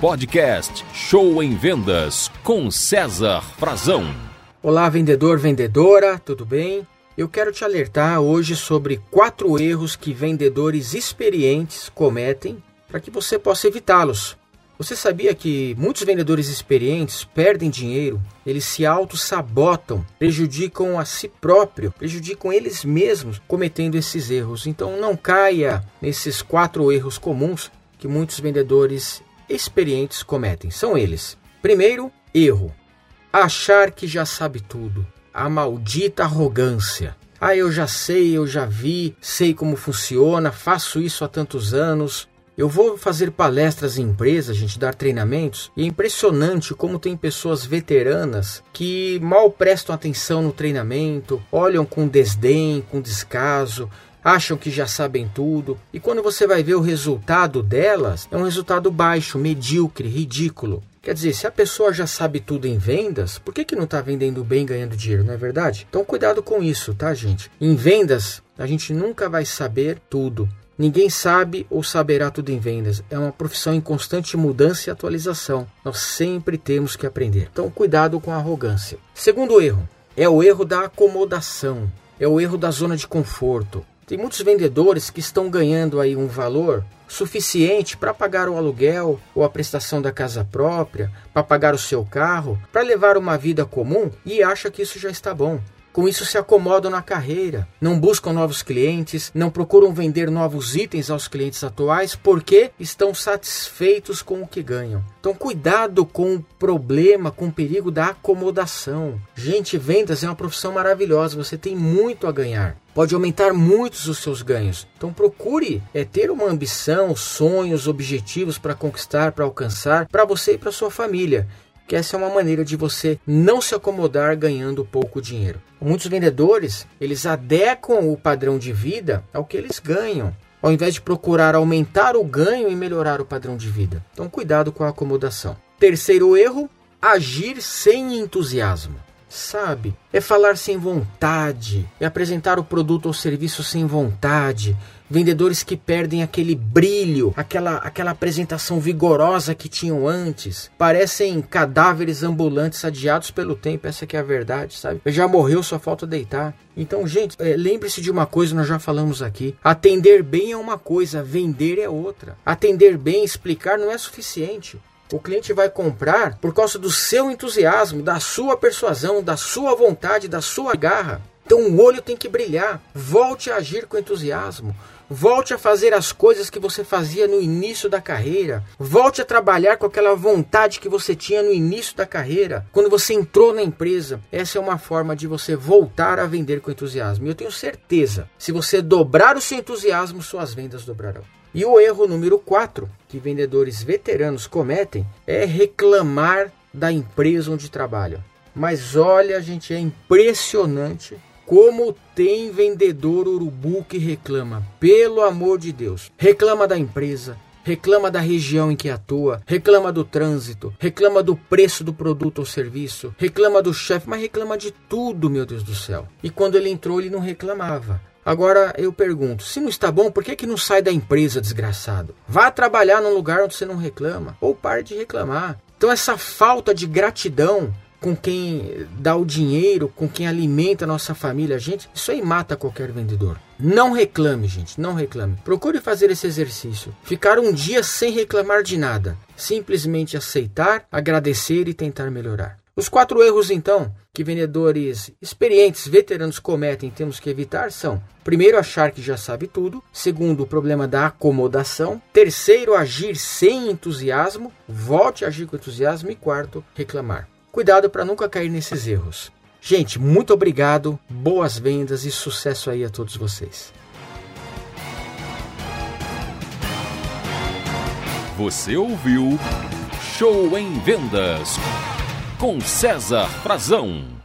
Podcast Show em Vendas com César Frazão. Olá, vendedor, vendedora, tudo bem? Eu quero te alertar hoje sobre quatro erros que vendedores experientes cometem para que você possa evitá-los. Você sabia que muitos vendedores experientes perdem dinheiro, eles se auto-sabotam, prejudicam a si próprio, prejudicam eles mesmos cometendo esses erros. Então não caia nesses quatro erros comuns que muitos vendedores experientes cometem. São eles. Primeiro, erro: achar que já sabe tudo. A maldita arrogância. Ah, eu já sei, eu já vi, sei como funciona, faço isso há tantos anos. Eu vou fazer palestras em empresas, gente, dar treinamentos, e é impressionante como tem pessoas veteranas que mal prestam atenção no treinamento, olham com desdém, com descaso, acham que já sabem tudo, e quando você vai ver o resultado delas, é um resultado baixo, medíocre, ridículo. Quer dizer, se a pessoa já sabe tudo em vendas, por que, que não está vendendo bem ganhando dinheiro, não é verdade? Então cuidado com isso, tá, gente? Em vendas, a gente nunca vai saber tudo. Ninguém sabe ou saberá tudo em vendas. É uma profissão em constante mudança e atualização. Nós sempre temos que aprender. Então, cuidado com a arrogância. Segundo erro é o erro da acomodação. É o erro da zona de conforto. Tem muitos vendedores que estão ganhando aí um valor suficiente para pagar o aluguel ou a prestação da casa própria, para pagar o seu carro, para levar uma vida comum e acha que isso já está bom. Com isso se acomodam na carreira, não buscam novos clientes, não procuram vender novos itens aos clientes atuais porque estão satisfeitos com o que ganham. Então cuidado com o problema, com o perigo da acomodação. Gente, vendas é uma profissão maravilhosa, você tem muito a ganhar. Pode aumentar muitos os seus ganhos. Então procure é, ter uma ambição, sonhos, objetivos para conquistar, para alcançar, para você e para sua família que essa é uma maneira de você não se acomodar ganhando pouco dinheiro. Muitos vendedores, eles adequam o padrão de vida ao que eles ganham, ao invés de procurar aumentar o ganho e melhorar o padrão de vida. Então cuidado com a acomodação. Terceiro erro, agir sem entusiasmo sabe? É falar sem vontade, é apresentar o produto ou serviço sem vontade. Vendedores que perdem aquele brilho, aquela, aquela apresentação vigorosa que tinham antes. Parecem cadáveres ambulantes adiados pelo tempo, essa que é a verdade, sabe? Já morreu, só falta deitar. Então, gente, é, lembre-se de uma coisa, nós já falamos aqui. Atender bem é uma coisa, vender é outra. Atender bem, explicar não é suficiente. O cliente vai comprar por causa do seu entusiasmo, da sua persuasão, da sua vontade, da sua garra. Então o olho tem que brilhar. Volte a agir com entusiasmo. Volte a fazer as coisas que você fazia no início da carreira. Volte a trabalhar com aquela vontade que você tinha no início da carreira, quando você entrou na empresa. Essa é uma forma de você voltar a vender com entusiasmo. E eu tenho certeza, se você dobrar o seu entusiasmo, suas vendas dobrarão. E o erro número 4 que vendedores veteranos cometem é reclamar da empresa onde trabalham. Mas olha, gente, é impressionante como tem vendedor urubu que reclama. Pelo amor de Deus, reclama da empresa, reclama da região em que atua, reclama do trânsito, reclama do preço do produto ou serviço, reclama do chefe, mas reclama de tudo, meu Deus do céu. E quando ele entrou, ele não reclamava. Agora eu pergunto: se não está bom, por que, que não sai da empresa, desgraçado? Vá trabalhar num lugar onde você não reclama, ou pare de reclamar. Então, essa falta de gratidão com quem dá o dinheiro, com quem alimenta a nossa família, gente, isso aí mata qualquer vendedor. Não reclame, gente, não reclame. Procure fazer esse exercício. Ficar um dia sem reclamar de nada. Simplesmente aceitar, agradecer e tentar melhorar. Os quatro erros, então, que vendedores experientes, veteranos cometem, temos que evitar são: primeiro, achar que já sabe tudo, segundo, o problema da acomodação, terceiro, agir sem entusiasmo, volte a agir com entusiasmo, e quarto, reclamar. Cuidado para nunca cair nesses erros. Gente, muito obrigado, boas vendas e sucesso aí a todos vocês. Você ouviu Show em Vendas com César Frazão.